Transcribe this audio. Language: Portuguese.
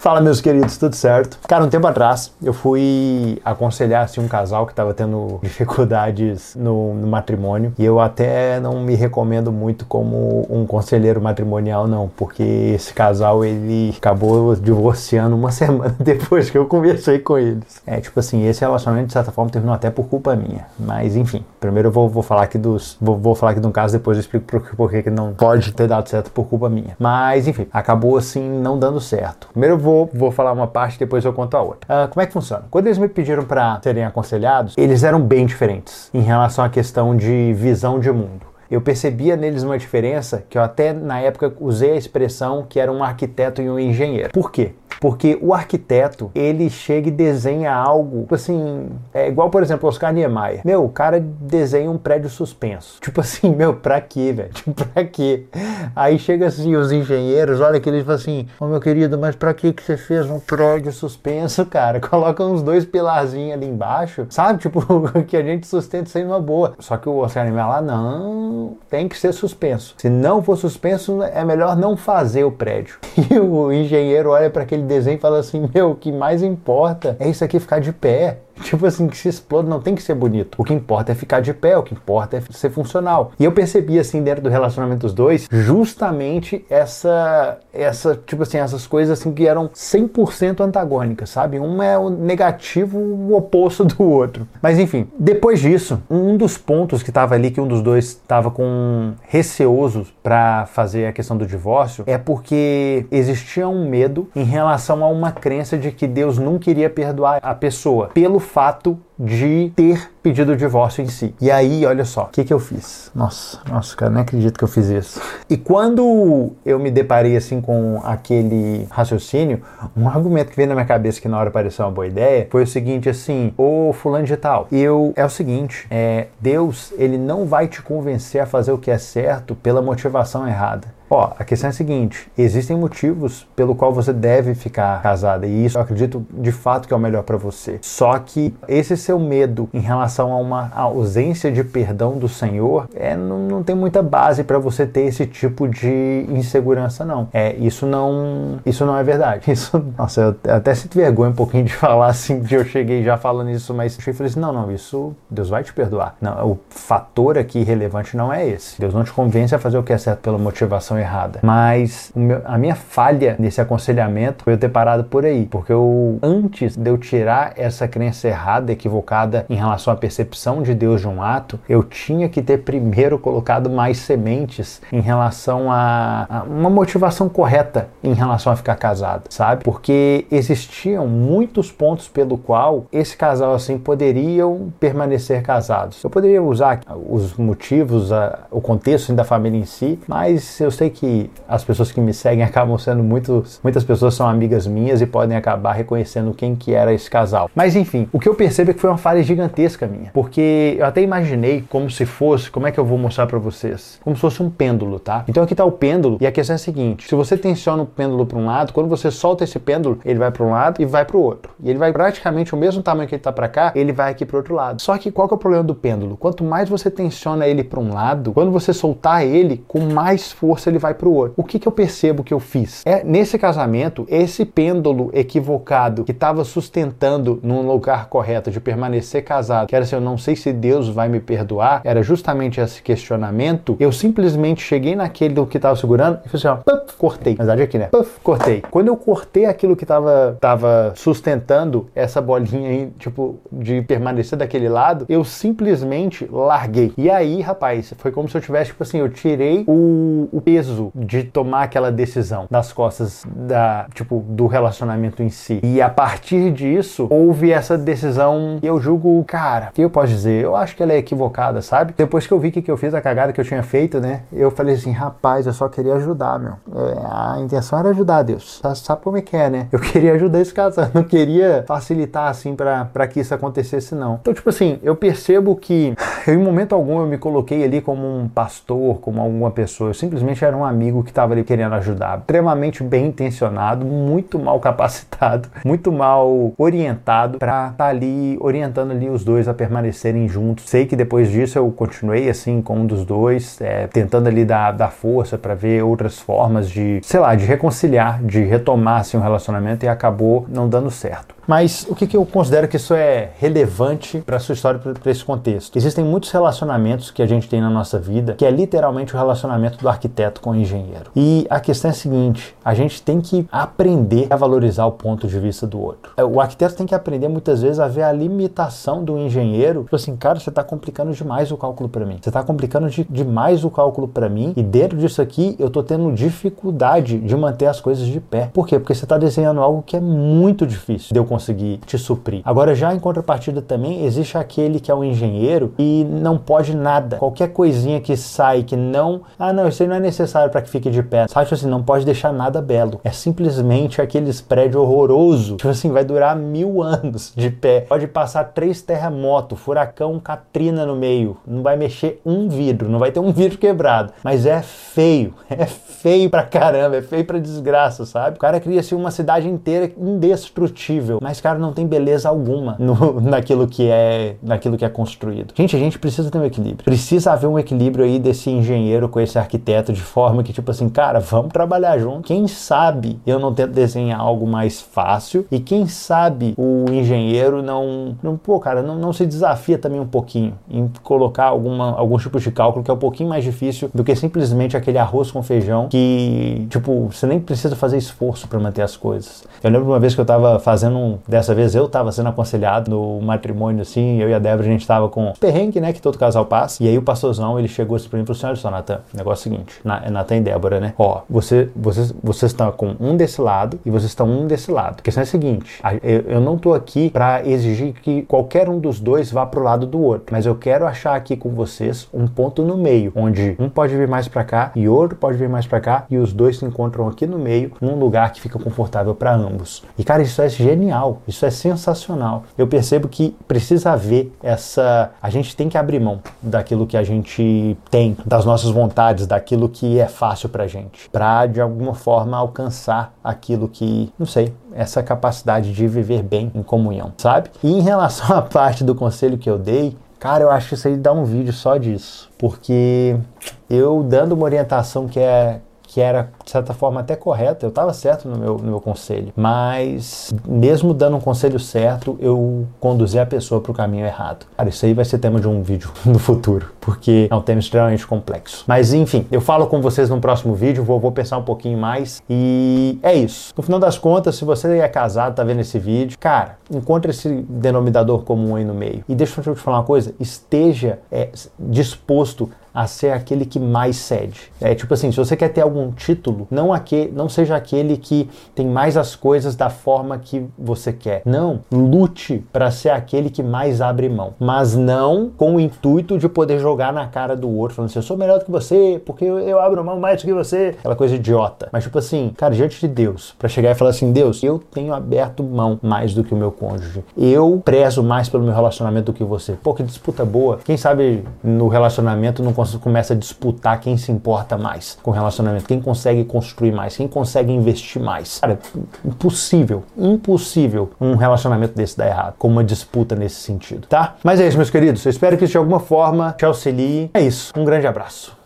Fala meus queridos, tudo certo? Cara, um tempo atrás eu fui aconselhar assim, um casal que estava tendo dificuldades no, no, matrimônio e eu até não me recomendo muito como um conselheiro matrimonial não, porque esse casal ele acabou divorciando uma semana depois que eu conversei com eles. É tipo assim, esse relacionamento de certa forma terminou até por culpa minha, mas enfim, primeiro eu vou, vou falar aqui dos, vou, vou, falar aqui de um caso depois eu explico por, que não pode ter dado certo por culpa minha. Mas enfim, acabou assim não dando certo. Primeiro eu vou vou, vou falar uma parte, depois eu conto a outra. Uh, como é que funciona? Quando eles me pediram para serem aconselhados, eles eram bem diferentes em relação à questão de visão de mundo eu percebia neles uma diferença que eu até na época usei a expressão que era um arquiteto e um engenheiro. Por quê? Porque o arquiteto, ele chega e desenha algo, tipo assim, é igual, por exemplo, Oscar Niemeyer. Meu, o cara desenha um prédio suspenso. Tipo assim, meu, pra quê, velho? Tipo, pra quê? Aí chega assim os engenheiros, olha que eles falam assim, ô oh, meu querido, mas pra que que você fez um prédio suspenso, cara? Coloca uns dois pilarzinhos ali embaixo, sabe? Tipo, que a gente sustenta aí numa boa. Só que o Oscar Niemeyer lá, não, tem que ser suspenso. Se não for suspenso, é melhor não fazer o prédio. E o engenheiro olha para aquele desenho e fala assim: Meu, o que mais importa é isso aqui ficar de pé. Tipo assim, que se exploda não tem que ser bonito. O que importa é ficar de pé, o que importa é ser funcional. E eu percebi assim dentro do relacionamento dos dois, justamente essa essa, tipo assim, essas coisas assim que eram 100% antagônicas, sabe? Um é o negativo, o oposto do outro. Mas enfim, depois disso, um dos pontos que estava ali que um dos dois estava com receoso para fazer a questão do divórcio é porque existia um medo em relação a uma crença de que Deus não queria perdoar a pessoa pelo fato de ter pedido o divórcio em si. E aí, olha só, o que, que eu fiz? Nossa, nossa, cara, nem acredito que eu fiz isso. E quando eu me deparei assim com aquele raciocínio, um argumento que veio na minha cabeça que na hora pareceu uma boa ideia foi o seguinte assim, ô fulano de tal, eu é o seguinte, é, Deus, ele não vai te convencer a fazer o que é certo pela motivação errada. Ó, a questão é a seguinte: existem motivos pelo qual você deve ficar casada e isso eu acredito de fato que é o melhor para você. Só que esse seu medo em relação a uma ausência de perdão do Senhor é não, não tem muita base para você ter esse tipo de insegurança não. É isso não isso não é verdade. Isso, nossa, eu até sinto vergonha um pouquinho de falar assim, de eu cheguei já falando isso, mas eu falei assim, não, não, isso Deus vai te perdoar. Não, o fator aqui relevante não é esse. Deus não te convence a fazer o que é certo pela motivação errada. Mas meu, a minha falha nesse aconselhamento foi eu ter parado por aí, porque eu, antes de eu tirar essa crença errada, equivocada em relação à percepção de Deus de um ato, eu tinha que ter primeiro colocado mais sementes em relação a, a uma motivação correta em relação a ficar casado, sabe? Porque existiam muitos pontos pelo qual esse casal assim poderiam permanecer casados. Eu poderia usar os motivos, a, o contexto da família em si, mas eu sei que as pessoas que me seguem acabam sendo muitos, muitas pessoas são amigas minhas e podem acabar reconhecendo quem que era esse casal. Mas enfim, o que eu percebo é que foi uma falha gigantesca minha, porque eu até imaginei como se fosse, como é que eu vou mostrar para vocês? Como se fosse um pêndulo, tá? Então aqui tá o pêndulo e a questão é a seguinte: se você tensiona o pêndulo para um lado, quando você solta esse pêndulo, ele vai para um lado e vai para o outro. E ele vai praticamente o mesmo tamanho que ele tá para cá, ele vai aqui para outro lado. Só que qual que é o problema do pêndulo? Quanto mais você tensiona ele para um lado, quando você soltar ele, com mais força ele vai para o outro. O que, que eu percebo que eu fiz? É nesse casamento, esse pêndulo equivocado que estava sustentando num lugar correto de permanecer casado, que era assim, eu não sei se Deus vai me perdoar, era justamente esse questionamento. Eu simplesmente cheguei naquele que estava segurando e fiz assim, ó, puff, cortei. Na verdade aqui, né? Puff, cortei. Quando eu cortei aquilo que estava tava sustentando essa bolinha aí, tipo, de permanecer daquele lado, eu simplesmente larguei. E aí, rapaz, foi como se eu tivesse, tipo assim, eu tirei o, o peso de tomar aquela decisão das costas da, tipo, do relacionamento em si. E a partir disso, houve essa decisão, e eu julgo, cara, o que eu posso dizer? Eu acho que ela é equivocada, sabe? Depois que eu vi que, que eu fiz a cagada que eu tinha feito, né? Eu falei assim, rapaz, eu só queria ajudar, meu. É, a intenção era ajudar Deus. Sabe como é que é, né? Eu queria ajudar esse casal, não queria facilitar assim para que isso acontecesse, não. Então, tipo assim, eu percebo que em momento algum eu me coloquei ali como um pastor, como alguma pessoa. Eu simplesmente era um amigo que estava ali querendo ajudar. Extremamente bem intencionado, muito mal capacitado, muito mal orientado para estar tá ali orientando ali os dois a permanecerem juntos. Sei que depois disso eu continuei assim com um dos dois, é, tentando ali dar, dar força para ver outras formas de, sei lá, de reconciliar, de retomar assim, um relacionamento e acabou não dando certo. Mas o que, que eu considero que isso é relevante para sua história, para esse contexto? Existem muitos relacionamentos que a gente tem na nossa vida que é literalmente o relacionamento do arquiteto com o engenheiro. E a questão é a seguinte: a gente tem que aprender a valorizar o ponto de vista do outro. É, o arquiteto tem que aprender muitas vezes a ver a limitação do engenheiro. Tipo assim, cara, você está complicando demais o cálculo para mim. Você está complicando de, demais o cálculo para mim. E dentro disso aqui, eu estou tendo dificuldade de manter as coisas de pé. Por quê? Porque você está desenhando algo que é muito difícil de eu conseguir te suprir. Agora, já em contrapartida também, existe aquele que é um engenheiro e não pode nada. Qualquer coisinha que sai que não. Ah, não, isso aí não é necessário para que fique de pé. Sabe, tipo assim, não pode deixar nada belo. É simplesmente aqueles prédios horrorosos. Tipo assim, vai durar mil anos de pé. Pode passar três terremotos, furacão Katrina no meio. Não vai mexer um vidro, não vai ter um vidro quebrado. Mas é feio. É feio pra caramba, é feio pra desgraça, sabe? O cara cria assim uma cidade inteira indestrutível, mas cara não tem beleza alguma no, naquilo que é naquilo que é construído. Gente, a gente precisa ter um equilíbrio. Precisa haver um equilíbrio aí desse engenheiro com esse arquiteto de forma que tipo assim, cara, vamos trabalhar junto. Quem sabe eu não tento desenhar algo mais fácil e quem sabe o engenheiro não, não pô, cara, não, não se desafia também um pouquinho em colocar alguma algum tipo de cálculo que é um pouquinho mais difícil do que simplesmente aquele arroz com feijão que, tipo, você nem precisa fazer esforço para manter as coisas. Eu lembro uma vez que eu tava fazendo um, dessa vez eu tava sendo aconselhado no matrimônio, assim, eu e a Débora, a gente tava com perrengue, né, que todo casal passa, e aí o pastorzão, ele chegou assim pra mim e falou assim, olha só, Natan, negócio é o seguinte, é Natan e Débora, né, ó, você, vocês, vocês estão com um desse lado e vocês estão um desse lado. A questão é a seguinte, eu, eu não tô aqui para exigir que qualquer um dos dois vá pro lado do outro, mas eu quero achar aqui com vocês um ponto no meio, onde um pode vir mais para cá e outro pode vir mais para cá e os dois se encontram aqui no meio, num lugar que fica confortável para ambos. E cara, isso é genial, isso é sensacional. Eu percebo que precisa haver essa. A gente tem que abrir mão daquilo que a gente tem, das nossas vontades, daquilo que é fácil pra gente, para de alguma forma alcançar aquilo que, não sei, essa capacidade de viver bem em comunhão, sabe? E em relação à parte do conselho que eu dei, Cara, eu acho que isso aí dá um vídeo só disso. Porque eu dando uma orientação que é que era, de certa forma, até correta, eu estava certo no meu, no meu conselho, mas mesmo dando um conselho certo, eu conduzi a pessoa para o caminho errado. Cara, isso aí vai ser tema de um vídeo no futuro, porque é um tema extremamente complexo. Mas enfim, eu falo com vocês no próximo vídeo, vou, vou pensar um pouquinho mais e é isso. No final das contas, se você é casado, tá vendo esse vídeo, cara, encontre esse denominador comum aí no meio. E deixa eu te falar uma coisa, esteja é, disposto a ser aquele que mais cede. É tipo assim, se você quer ter algum título, não aquele, não seja aquele que tem mais as coisas da forma que você quer. Não, lute para ser aquele que mais abre mão, mas não com o intuito de poder jogar na cara do outro, falando assim, eu sou melhor do que você, porque eu, eu abro mão mais do que você. Aquela coisa idiota. Mas tipo assim, cara, diante de Deus, para chegar e falar assim, Deus, eu tenho aberto mão mais do que o meu cônjuge. Eu prezo mais pelo meu relacionamento do que você. Pô, que disputa boa. Quem sabe no relacionamento não começa a disputar quem se importa mais com o relacionamento, quem consegue construir mais, quem consegue investir mais. Cara, impossível, impossível um relacionamento desse dar errado, com uma disputa nesse sentido, tá? Mas é isso, meus queridos. Eu espero que isso de alguma forma te auxilie. É isso. Um grande abraço.